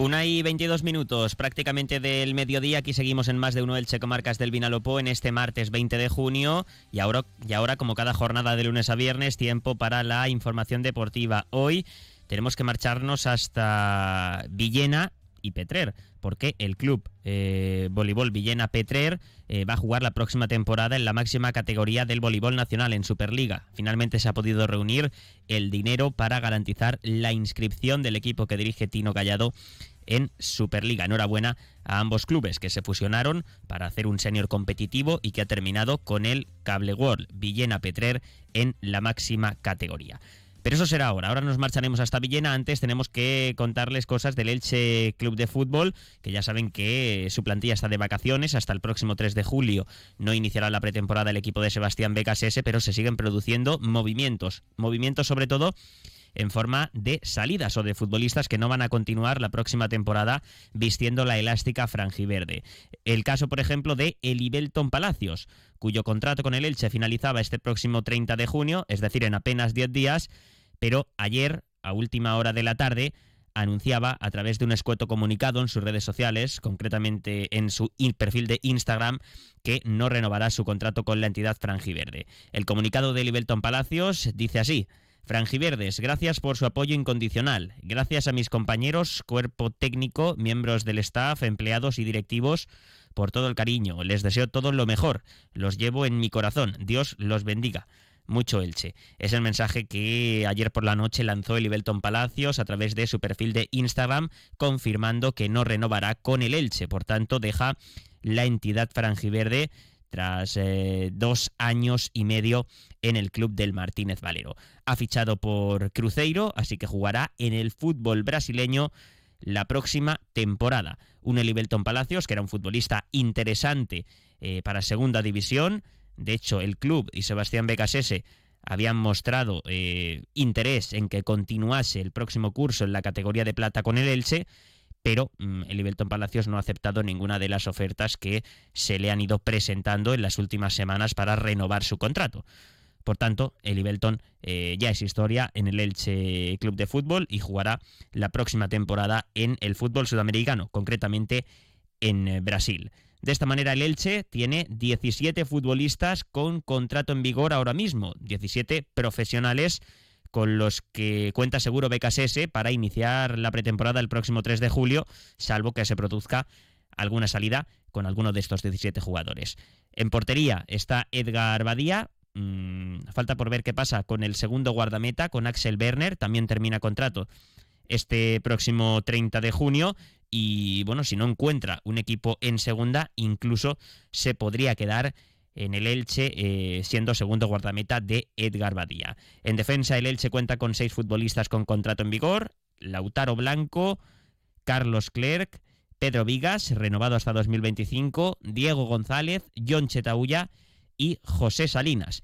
Una y 22 minutos prácticamente del mediodía. Aquí seguimos en más de uno del Checo Marcas del Vinalopó en este martes 20 de junio. Y ahora, y ahora, como cada jornada de lunes a viernes, tiempo para la información deportiva. Hoy tenemos que marcharnos hasta Villena y Petrer, porque el club eh, voleibol Villena Petrer eh, va a jugar la próxima temporada en la máxima categoría del voleibol nacional en Superliga. Finalmente se ha podido reunir el dinero para garantizar la inscripción del equipo que dirige Tino Callado en Superliga. Enhorabuena a ambos clubes que se fusionaron para hacer un senior competitivo y que ha terminado con el Cable World Villena Petrer en la máxima categoría. Pero eso será ahora. Ahora nos marcharemos hasta Villena. Antes tenemos que contarles cosas del Elche Club de Fútbol, que ya saben que su plantilla está de vacaciones hasta el próximo 3 de julio. No iniciará la pretemporada el equipo de Sebastián Becasese, pero se siguen produciendo movimientos. Movimientos sobre todo en forma de salidas o de futbolistas que no van a continuar la próxima temporada vistiendo la elástica franjiverde. El caso, por ejemplo, de Elibelton Palacios, cuyo contrato con el Elche finalizaba este próximo 30 de junio, es decir, en apenas 10 días, pero ayer, a última hora de la tarde, anunciaba a través de un escueto comunicado en sus redes sociales, concretamente en su perfil de Instagram, que no renovará su contrato con la entidad franjiverde. El comunicado de Libelton Palacios dice así: Franjiverdes, gracias por su apoyo incondicional. Gracias a mis compañeros, cuerpo técnico, miembros del staff, empleados y directivos por todo el cariño. Les deseo todo lo mejor. Los llevo en mi corazón. Dios los bendiga mucho Elche. Es el mensaje que ayer por la noche lanzó el Ibelton Palacios a través de su perfil de Instagram, confirmando que no renovará con el Elche. Por tanto, deja la entidad franjiverde tras eh, dos años y medio en el club del Martínez Valero. Ha fichado por Cruzeiro, así que jugará en el fútbol brasileño la próxima temporada. Un Elibelton Palacios, que era un futbolista interesante eh, para segunda división, de hecho, el club y Sebastián Becasese habían mostrado eh, interés en que continuase el próximo curso en la categoría de plata con el Elche, pero mm, el Ibelton Palacios no ha aceptado ninguna de las ofertas que se le han ido presentando en las últimas semanas para renovar su contrato. Por tanto, el Ibelton eh, ya es historia en el Elche Club de Fútbol y jugará la próxima temporada en el fútbol sudamericano, concretamente en eh, Brasil. De esta manera el Elche tiene 17 futbolistas con contrato en vigor ahora mismo, 17 profesionales con los que cuenta seguro BKSS para iniciar la pretemporada el próximo 3 de julio, salvo que se produzca alguna salida con alguno de estos 17 jugadores. En portería está Edgar Badía. Mm, falta por ver qué pasa con el segundo guardameta, con Axel Werner. También termina contrato este próximo 30 de junio y bueno, si no encuentra un equipo en segunda, incluso se podría quedar en el Elche, eh, siendo segundo guardameta de Edgar Badía. En defensa, el Elche cuenta con seis futbolistas con contrato en vigor: Lautaro Blanco, Carlos Clerc, Pedro Vigas, renovado hasta 2025, Diego González, John Chetaulla y José Salinas.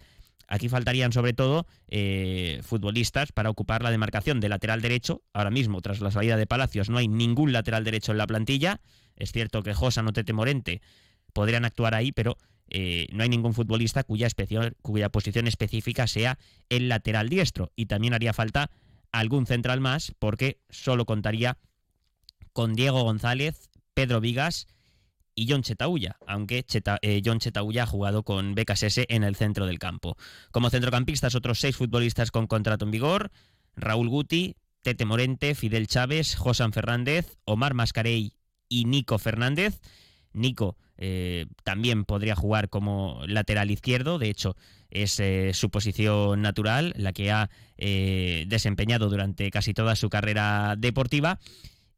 Aquí faltarían sobre todo eh, futbolistas para ocupar la demarcación de lateral derecho. Ahora mismo, tras la salida de Palacios, no hay ningún lateral derecho en la plantilla. Es cierto que Josa o Tete Morente podrían actuar ahí, pero eh, no hay ningún futbolista cuya, posición específica sea el lateral diestro. Y también haría falta algún central más, porque solo contaría con Diego González, Pedro Vigas y John Chetaulla, aunque eh, John Chetaulla ha jugado con BKSS en el centro del campo. Como centrocampistas, otros seis futbolistas con contrato en vigor, Raúl Guti, Tete Morente, Fidel Chávez, Josan Fernández, Omar Mascarey y Nico Fernández. Nico eh, también podría jugar como lateral izquierdo, de hecho es eh, su posición natural, la que ha desempeñado durante casi toda su carrera deportiva.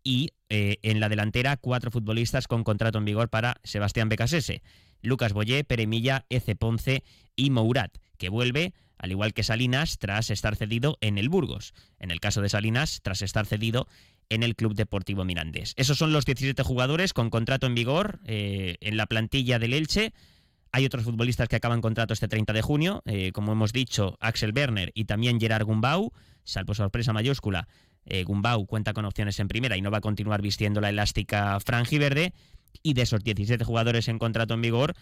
Y eh, en la delantera cuatro futbolistas con contrato en vigor para Sebastián Becasese, Lucas Boyé, Peremilla, Eze Ponce y Mourat, que vuelve, al igual que Salinas, tras estar cedido en el Burgos. En el caso de Salinas, tras estar cedido en el Club Deportivo Mirandés. Esos son los 17 jugadores con contrato en vigor eh, en la plantilla del Elche. Hay otros futbolistas que acaban contrato este 30 de junio, eh, como hemos dicho, Axel Werner y también Gerard Gumbau, salvo sorpresa mayúscula, eh, Gumbau cuenta con opciones en primera y no va a continuar vistiendo la elástica franjiverde. Y de esos 17 jugadores en contrato en vigor,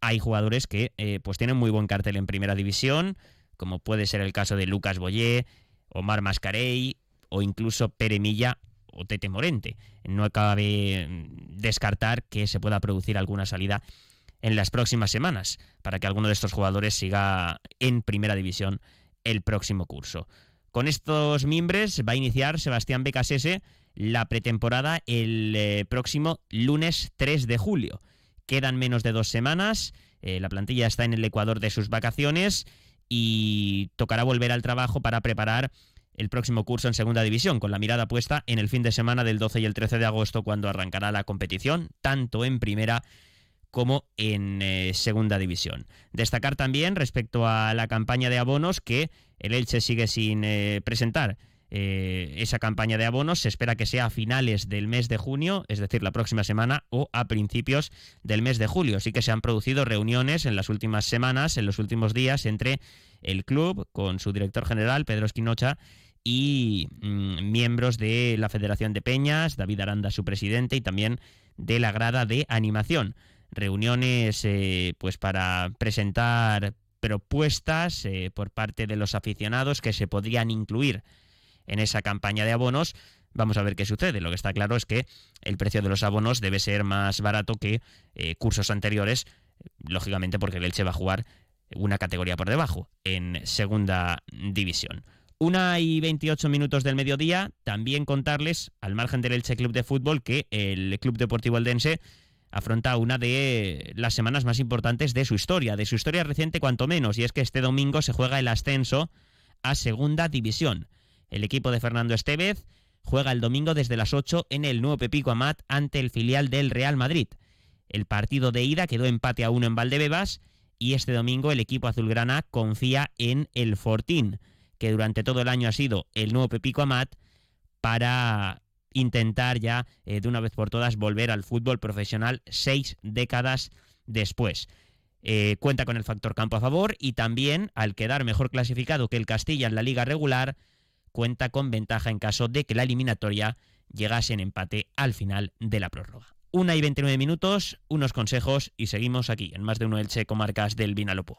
hay jugadores que pues tienen muy buen cartel en primera división, como puede ser el caso de Lucas Boyé, Omar Mascarey o incluso Pere Milla o Tete Morente. No cabe descartar que se pueda producir alguna salida en las próximas semanas para que alguno de estos jugadores siga en primera división el próximo curso. Con estos miembros va a iniciar Sebastián Becasese la pretemporada el eh, próximo lunes 3 de julio. Quedan menos de dos semanas, eh, la plantilla está en el Ecuador de sus vacaciones y tocará volver al trabajo para preparar el próximo curso en Segunda División, con la mirada puesta en el fin de semana del 12 y el 13 de agosto, cuando arrancará la competición, tanto en primera como en eh, Segunda División. Destacar también respecto a la campaña de abonos que el Elche sigue sin presentar eh, esa campaña de abonos se espera que sea a finales del mes de junio, es decir, la próxima semana, o a principios del mes de julio. Sí que se han producido reuniones en las últimas semanas, en los últimos días, entre el club, con su director general, Pedro Esquinocha, y mm, miembros de la Federación de Peñas, David Aranda, su presidente, y también de la grada de animación. Reuniones eh, pues para presentar propuestas eh, por parte de los aficionados que se podrían incluir en esa campaña de abonos. Vamos a ver qué sucede. Lo que está claro es que el precio de los abonos debe ser más barato que eh, cursos anteriores, lógicamente porque el Elche va a jugar una categoría por debajo, en segunda división. Una y 28 minutos del mediodía, también contarles, al margen del Elche Club de Fútbol, que el Club Deportivo Eldense afronta una de las semanas más importantes de su historia, de su historia reciente cuanto menos, y es que este domingo se juega el ascenso a segunda división. El equipo de Fernando Estevez juega el domingo desde las 8 en el nuevo Pepico Amat ante el filial del Real Madrid. El partido de ida quedó empate a uno en Valdebebas y este domingo el equipo azulgrana confía en el Fortín, que durante todo el año ha sido el nuevo Pepico Amat, para intentar ya eh, de una vez por todas volver al fútbol profesional seis décadas después. Eh, cuenta con el factor campo a favor y también al quedar mejor clasificado que el Castilla en la liga regular, cuenta con ventaja en caso de que la eliminatoria llegase en empate al final de la prórroga. Una y 29 minutos, unos consejos y seguimos aquí en más de uno Elche comarcas del Vinalopó.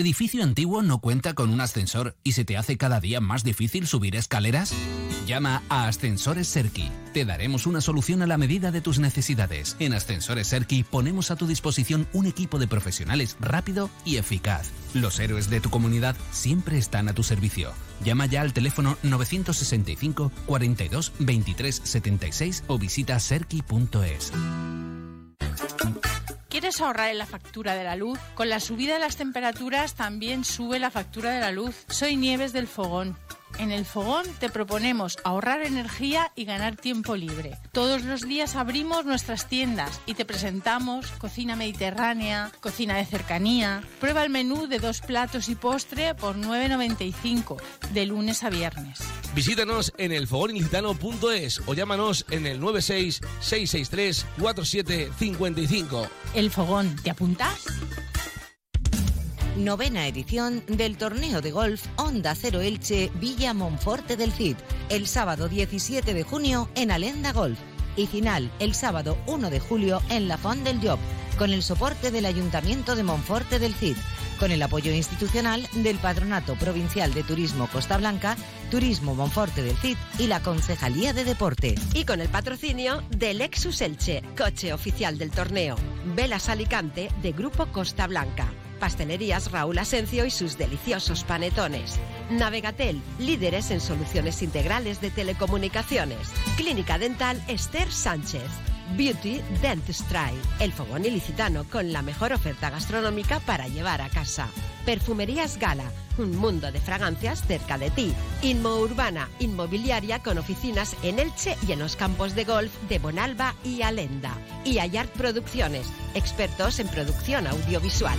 ¿Tu edificio antiguo no cuenta con un ascensor y se te hace cada día más difícil subir escaleras? Llama a Ascensores Serki. Te daremos una solución a la medida de tus necesidades. En Ascensores Serki ponemos a tu disposición un equipo de profesionales rápido y eficaz. Los héroes de tu comunidad siempre están a tu servicio. Llama ya al teléfono 965 42 23 76 o visita serki.es. ¿Quieres ahorrar en la factura de la luz? Con la subida de las temperaturas también sube la factura de la luz. Soy Nieves del Fogón. En el Fogón te proponemos ahorrar energía y ganar tiempo libre. Todos los días abrimos nuestras tiendas y te presentamos cocina mediterránea, cocina de cercanía. Prueba el menú de dos platos y postre por 9.95 de lunes a viernes. Visítanos en elfogonilicitano.es o llámanos en el 96 663 4755. El Fogón, ¿te apuntas? Novena edición del torneo de golf Onda Cero Elche Villa Monforte del Cid, el sábado 17 de junio en Alenda Golf y final el sábado 1 de julio en La Font del Job, con el soporte del Ayuntamiento de Monforte del Cid, con el apoyo institucional del Patronato Provincial de Turismo Costa Blanca, Turismo Monforte del Cid y la Concejalía de Deporte. Y con el patrocinio de Lexus Elche, coche oficial del torneo. Velas Alicante de Grupo Costa Blanca. Pastelerías Raúl Asencio y sus deliciosos panetones. Navegatel, líderes en soluciones integrales de telecomunicaciones. Clínica Dental Esther Sánchez. Beauty Dentistry, el fogón ilicitano con la mejor oferta gastronómica para llevar a casa. Perfumerías Gala, un mundo de fragancias cerca de ti. Inmo Urbana, inmobiliaria con oficinas en Elche y en los campos de golf de Bonalba y Alenda. Y Ayart Producciones, expertos en producción audiovisual.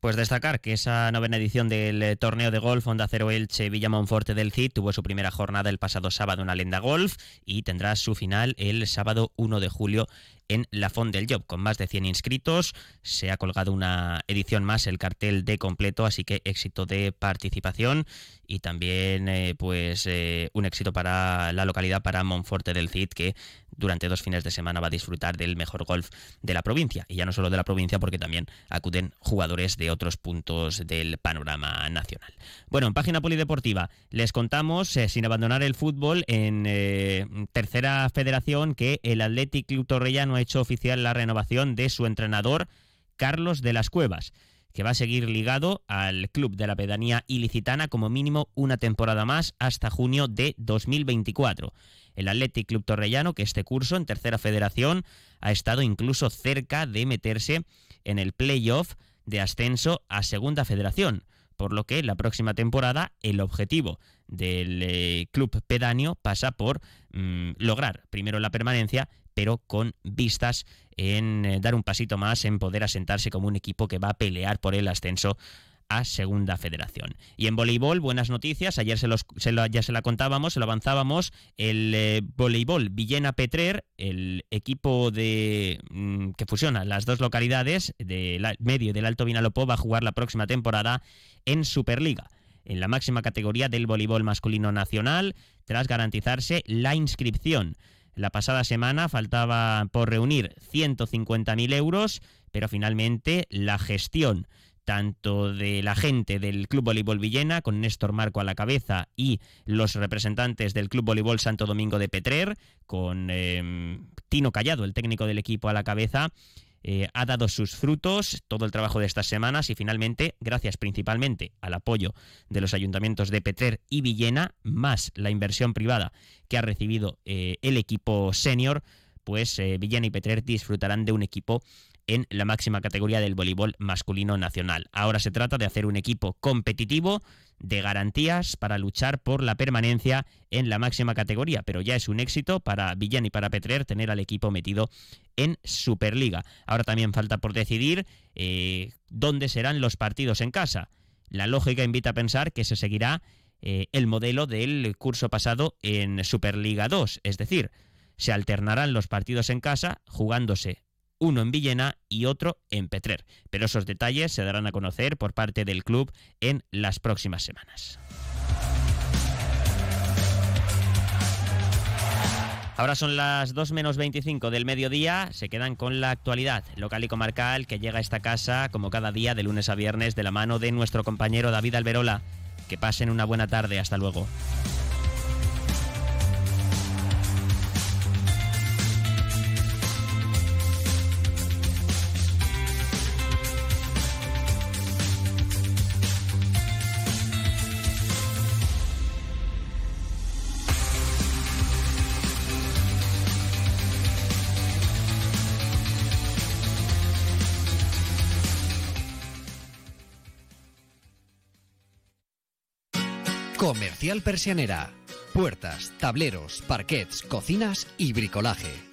Pues destacar que esa novena edición del eh, torneo de golf Honda Cero Elche Villamonforte del CID tuvo su primera jornada el pasado sábado en Alenda Golf y tendrá su final el sábado 1 de julio en la Fond del Job. Con más de 100 inscritos, se ha colgado una edición más, el cartel de completo, así que éxito de participación y también eh, pues eh, un éxito para la localidad, para Monforte del Cid, que durante dos fines de semana va a disfrutar del mejor golf de la provincia. Y ya no solo de la provincia, porque también acuden jugadores de otros puntos del panorama nacional. Bueno, en página polideportiva les contamos, eh, sin abandonar el fútbol, en tercera federación, que el Athletic Club Torrellano ha hecho oficial la renovación de su entrenador, Carlos de las Cuevas que va a seguir ligado al club de la pedanía ilicitana como mínimo una temporada más hasta junio de 2024. El Athletic Club Torrellano, que este curso en tercera federación ha estado incluso cerca de meterse en el playoff de ascenso a segunda federación, por lo que la próxima temporada el objetivo del eh, club pedáneo pasa por mm, lograr primero la permanencia pero con vistas en eh, dar un pasito más en poder asentarse como un equipo que va a pelear por el ascenso a Segunda Federación. Y en voleibol, buenas noticias. Ayer se, los, ya se la contábamos, se lo avanzábamos. El eh, voleibol Villena Petrer, el equipo de mm, que fusiona las dos localidades del medio y del Alto Vinalopó, va a jugar la próxima temporada en Superliga en la máxima categoría del voleibol masculino nacional, tras garantizarse la inscripción. La pasada semana faltaba por reunir 150.000 euros, pero finalmente la gestión tanto de la gente del Club Voleibol Villena, con Néstor Marco a la cabeza, y los representantes del Club Voleibol Santo Domingo de Petrer, con eh, Tino Callado, el técnico del equipo, a la cabeza, eh, ha dado sus frutos todo el trabajo de estas semanas y finalmente, gracias principalmente al apoyo de los ayuntamientos de Petrer y Villena, más la inversión privada que ha recibido eh, el equipo senior, pues eh, Villena y Petrer disfrutarán de un equipo en la máxima categoría del voleibol masculino nacional. Ahora se trata de hacer un equipo competitivo de garantías para luchar por la permanencia en la máxima categoría, pero ya es un éxito para Villán y para Petrer tener al equipo metido en Superliga. Ahora también falta por decidir eh, dónde serán los partidos en casa. La lógica invita a pensar que se seguirá eh, el modelo del curso pasado en Superliga 2, es decir, se alternarán los partidos en casa jugándose uno en Villena y otro en Petrer. Pero esos detalles se darán a conocer por parte del club en las próximas semanas. Ahora son las 2 menos 25 del mediodía, se quedan con la actualidad local y comarcal que llega a esta casa como cada día de lunes a viernes de la mano de nuestro compañero David Alberola. Que pasen una buena tarde, hasta luego. Persianera. Puertas, tableros, parquets, cocinas y bricolaje.